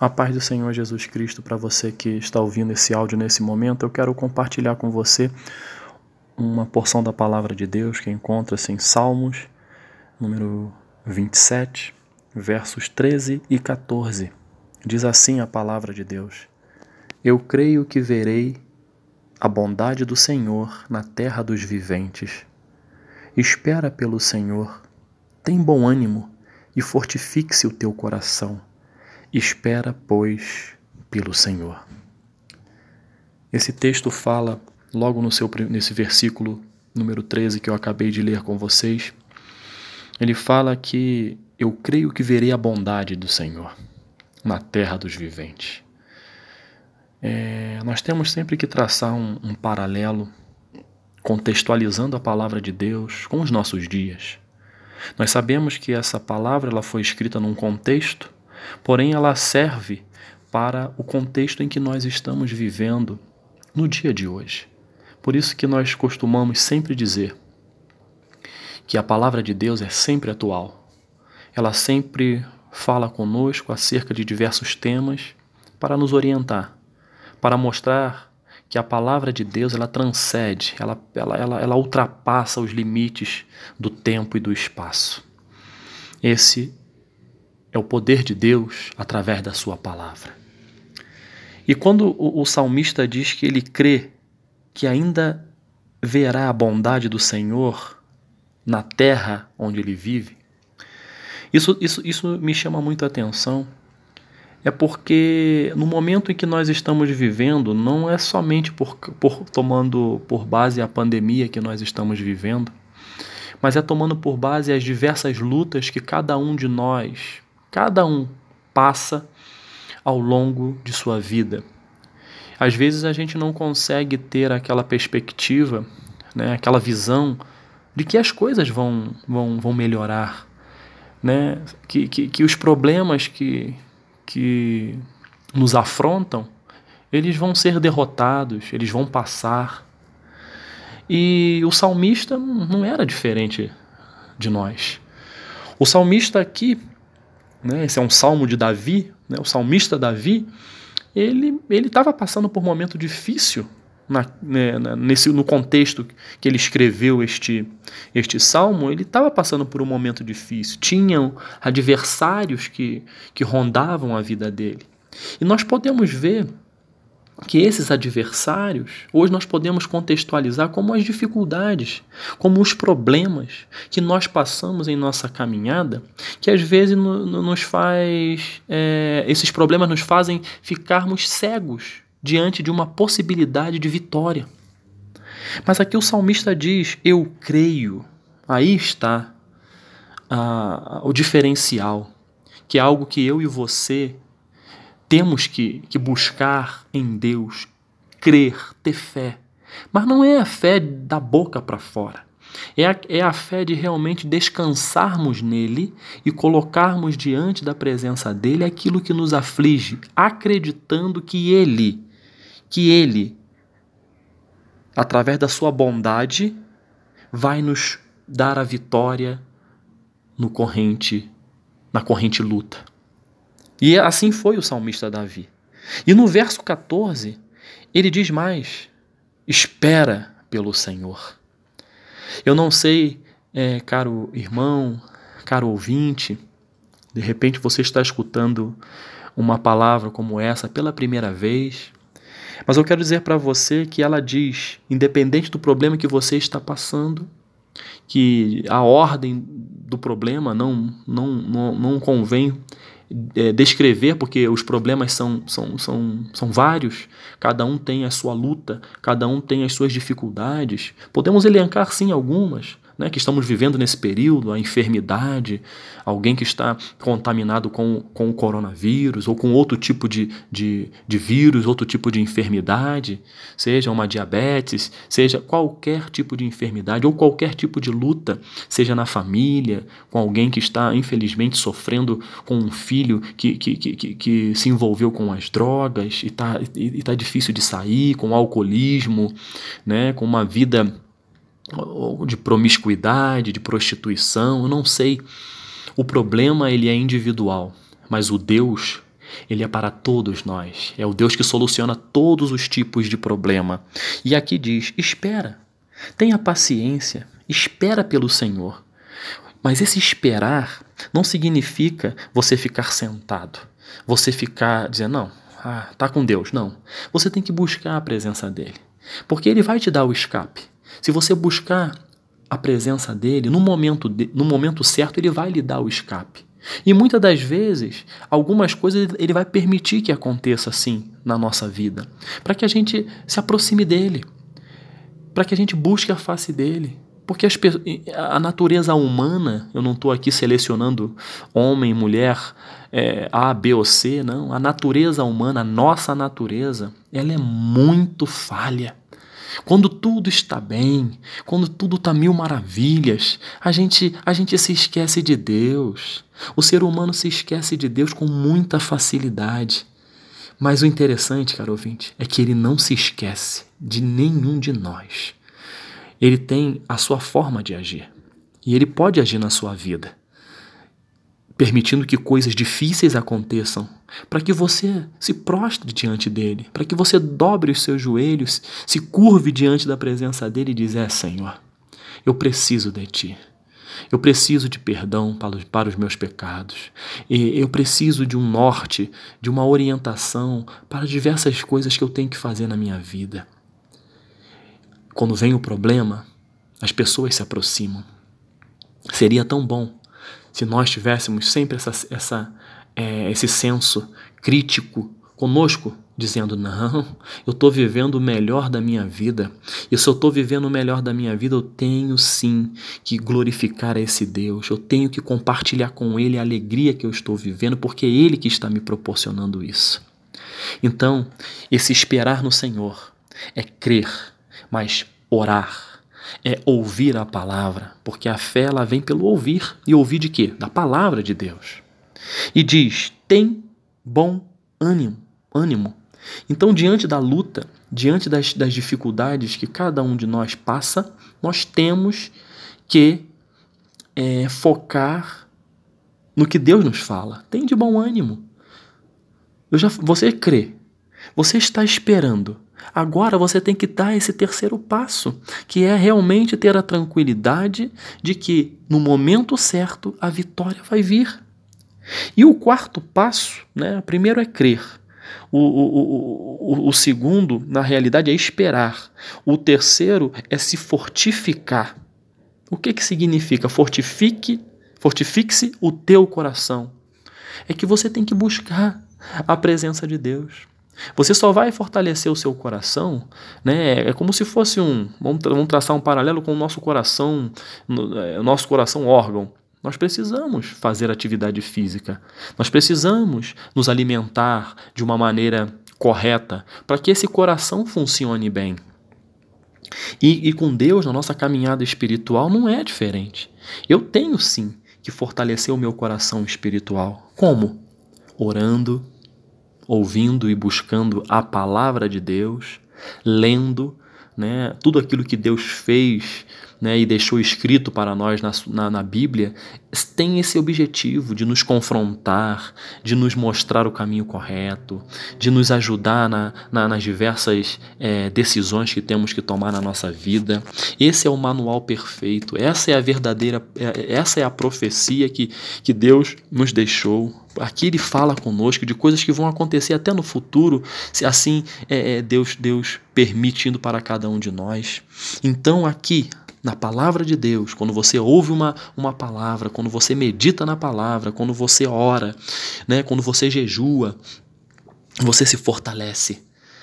A paz do Senhor Jesus Cristo para você que está ouvindo esse áudio nesse momento. Eu quero compartilhar com você uma porção da palavra de Deus que encontra-se em Salmos, número 27, versos 13 e 14. Diz assim a palavra de Deus: Eu creio que verei a bondade do Senhor na terra dos viventes. Espera pelo Senhor, tem bom ânimo e fortifique-se o teu coração Espera, pois, pelo Senhor. Esse texto fala, logo no seu, nesse versículo número 13 que eu acabei de ler com vocês, ele fala que eu creio que verei a bondade do Senhor na terra dos viventes. É, nós temos sempre que traçar um, um paralelo contextualizando a palavra de Deus com os nossos dias. Nós sabemos que essa palavra ela foi escrita num contexto porém ela serve para o contexto em que nós estamos vivendo no dia de hoje. Por isso que nós costumamos sempre dizer que a palavra de Deus é sempre atual. Ela sempre fala conosco acerca de diversos temas para nos orientar, para mostrar que a palavra de Deus ela transcende, ela, ela, ela, ela ultrapassa os limites do tempo e do espaço. Esse é o poder de Deus através da Sua palavra. E quando o, o salmista diz que ele crê que ainda verá a bondade do Senhor na terra onde ele vive, isso, isso, isso me chama muito a atenção. É porque no momento em que nós estamos vivendo, não é somente por, por tomando por base a pandemia que nós estamos vivendo, mas é tomando por base as diversas lutas que cada um de nós cada um passa ao longo de sua vida. Às vezes a gente não consegue ter aquela perspectiva, né, aquela visão de que as coisas vão, vão, vão melhorar, né? que, que, que os problemas que, que nos afrontam, eles vão ser derrotados, eles vão passar. E o salmista não era diferente de nós. O salmista aqui, né? Esse é um salmo de Davi, né? o salmista Davi, ele estava passando por um momento difícil na, né, nesse no contexto que ele escreveu este este salmo, ele estava passando por um momento difícil. Tinham adversários que que rondavam a vida dele. E nós podemos ver que esses adversários, hoje nós podemos contextualizar como as dificuldades, como os problemas que nós passamos em nossa caminhada, que às vezes nos faz, é, esses problemas nos fazem ficarmos cegos diante de uma possibilidade de vitória. Mas aqui o salmista diz: Eu creio. Aí está o diferencial, que é algo que eu e você temos que, que buscar em Deus, crer, ter fé. Mas não é a fé da boca para fora. É a, é a fé de realmente descansarmos nele e colocarmos diante da presença dele aquilo que nos aflige, acreditando que ele, que ele, através da sua bondade, vai nos dar a vitória no corrente, na corrente luta. E assim foi o salmista Davi. E no verso 14, ele diz mais: espera pelo Senhor. Eu não sei, é, caro irmão, caro ouvinte, de repente você está escutando uma palavra como essa pela primeira vez, mas eu quero dizer para você que ela diz, independente do problema que você está passando, que a ordem do problema não, não, não, não convém é, descrever, porque os problemas são, são, são, são vários, cada um tem a sua luta, cada um tem as suas dificuldades. Podemos elencar sim algumas, né, que estamos vivendo nesse período, a enfermidade, alguém que está contaminado com, com o coronavírus ou com outro tipo de, de, de vírus, outro tipo de enfermidade, seja uma diabetes, seja qualquer tipo de enfermidade ou qualquer tipo de luta, seja na família, com alguém que está infelizmente sofrendo com um filho que, que, que, que se envolveu com as drogas e está e tá difícil de sair, com alcoolismo, né, com uma vida de promiscuidade, de prostituição, eu não sei. O problema ele é individual, mas o Deus Ele é para todos nós. É o Deus que soluciona todos os tipos de problema. E aqui diz: espera, tenha paciência, espera pelo Senhor. Mas esse esperar não significa você ficar sentado, você ficar dizendo, não, ah, tá com Deus. Não. Você tem que buscar a presença dele. Porque ele vai te dar o escape. Se você buscar a presença dele, no momento, de, no momento certo, ele vai lhe dar o escape. E muitas das vezes, algumas coisas ele vai permitir que aconteça assim na nossa vida, para que a gente se aproxime dele, para que a gente busque a face dele. Porque as, a natureza humana, eu não estou aqui selecionando homem, mulher, é, A, B ou C, não. A natureza humana, a nossa natureza, ela é muito falha. Quando tudo está bem, quando tudo está mil maravilhas, a gente, a gente se esquece de Deus. O ser humano se esquece de Deus com muita facilidade. Mas o interessante, caro ouvinte, é que ele não se esquece de nenhum de nós. Ele tem a sua forma de agir. E ele pode agir na sua vida permitindo que coisas difíceis aconteçam, para que você se prostre diante dele, para que você dobre os seus joelhos, se curve diante da presença dele e diz: É, Senhor, eu preciso de ti. Eu preciso de perdão para os, meus pecados. Eu preciso de um norte, de uma orientação para diversas coisas que eu tenho que fazer na minha vida. Quando vem o problema, as pessoas se aproximam. Seria tão bom se nós tivéssemos sempre essa, essa, é, esse senso crítico conosco, dizendo: não, eu estou vivendo o melhor da minha vida, e se eu estou vivendo o melhor da minha vida, eu tenho sim que glorificar a esse Deus, eu tenho que compartilhar com Ele a alegria que eu estou vivendo, porque é Ele que está me proporcionando isso. Então, esse esperar no Senhor é crer, mas orar é ouvir a palavra, porque a fé ela vem pelo ouvir. E ouvir de quê? Da palavra de Deus. E diz: tem bom ânimo. ânimo. Então, diante da luta, diante das, das dificuldades que cada um de nós passa, nós temos que é, focar no que Deus nos fala. Tem de bom ânimo. Já, você crê, você está esperando Agora você tem que dar esse terceiro passo, que é realmente ter a tranquilidade de que no momento certo a vitória vai vir. E o quarto passo, né, primeiro é crer. O, o, o, o, segundo, na realidade, é esperar. O terceiro é se fortificar. O que, que significa? Fortifique, fortifique-se o teu coração. É que você tem que buscar a presença de Deus. Você só vai fortalecer o seu coração, né? É como se fosse um. Vamos, vamos traçar um paralelo com o nosso coração, é, nosso coração órgão. Nós precisamos fazer atividade física. Nós precisamos nos alimentar de uma maneira correta para que esse coração funcione bem. E, e com Deus, na nossa caminhada espiritual, não é diferente. Eu tenho sim que fortalecer o meu coração espiritual. Como? Orando, ouvindo e buscando a palavra de Deus, lendo né, tudo aquilo que Deus fez né, e deixou escrito para nós na, na, na, Bíblia, tem esse objetivo de nos confrontar, de nos mostrar o caminho correto, de nos ajudar na, na, nas diversas é, decisões que temos que tomar na nossa vida. Esse é o manual perfeito, essa é a verdadeira, é, essa é a profecia que, que Deus nos deixou. Aqui ele fala conosco de coisas que vão acontecer até no futuro, se assim é, é Deus, Deus permitindo para cada um de nós. Então aqui na palavra de Deus, quando você ouve uma, uma palavra, quando você medita na palavra, quando você ora, né, quando você jejua, você se fortalece.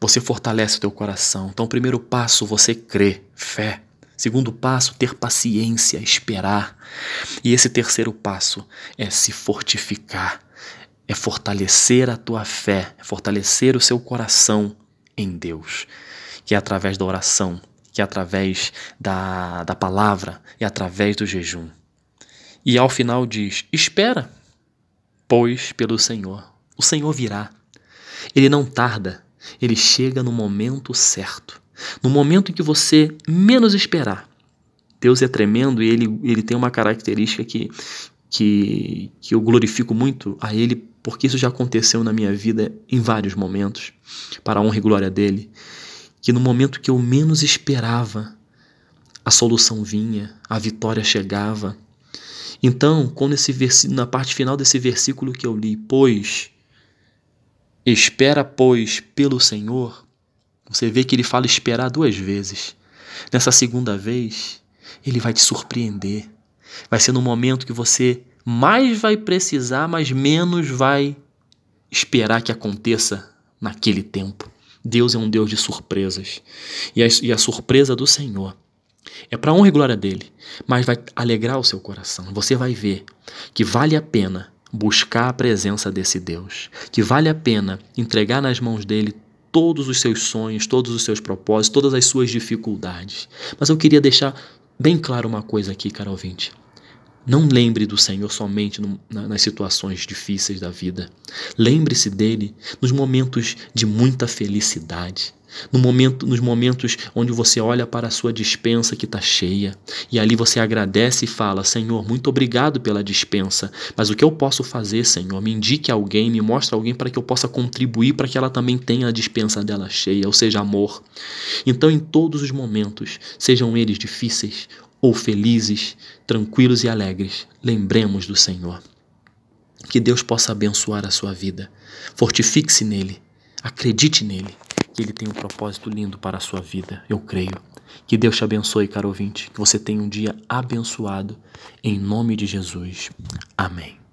Você fortalece o teu coração. Então, primeiro passo, você crê, fé. Segundo passo, ter paciência, esperar. E esse terceiro passo é se fortificar, é fortalecer a tua fé, é fortalecer o seu coração em Deus, que é através da oração, que é através da, da palavra e através do jejum. E ao final diz: Espera, pois, pelo Senhor. O Senhor virá. Ele não tarda, ele chega no momento certo. No momento em que você menos esperar. Deus é tremendo e ele, ele tem uma característica que que, que eu glorifico muito a Ele, porque isso já aconteceu na minha vida em vários momentos, para a honra e glória dele, que no momento que eu menos esperava, a solução vinha, a vitória chegava. Então, quando esse na parte final desse versículo que eu li, pois espera pois pelo Senhor, você vê que ele fala esperar duas vezes. Nessa segunda vez, ele vai te surpreender. Vai ser no momento que você mais vai precisar, mas menos vai esperar que aconteça naquele tempo. Deus é um Deus de surpresas. E a, e a surpresa do Senhor é para honra e glória dele, mas vai alegrar o seu coração. Você vai ver que vale a pena buscar a presença desse Deus, que vale a pena entregar nas mãos dele todos os seus sonhos, todos os seus propósitos, todas as suas dificuldades. Mas eu queria deixar bem claro uma coisa aqui, cara ouvinte. Não lembre do Senhor somente no, na, nas situações difíceis da vida. Lembre-se dele nos momentos de muita felicidade. No momento, nos momentos onde você olha para a sua dispensa que está cheia e ali você agradece e fala: Senhor, muito obrigado pela dispensa, mas o que eu posso fazer, Senhor? Me indique alguém, me mostre alguém para que eu possa contribuir para que ela também tenha a dispensa dela cheia, ou seja, amor. Então, em todos os momentos, sejam eles difíceis ou felizes, tranquilos e alegres, lembremos do Senhor. Que Deus possa abençoar a sua vida. Fortifique-se nele, acredite nele, que ele tem um propósito lindo para a sua vida, eu creio. Que Deus te abençoe, caro ouvinte, que você tenha um dia abençoado, em nome de Jesus. Amém.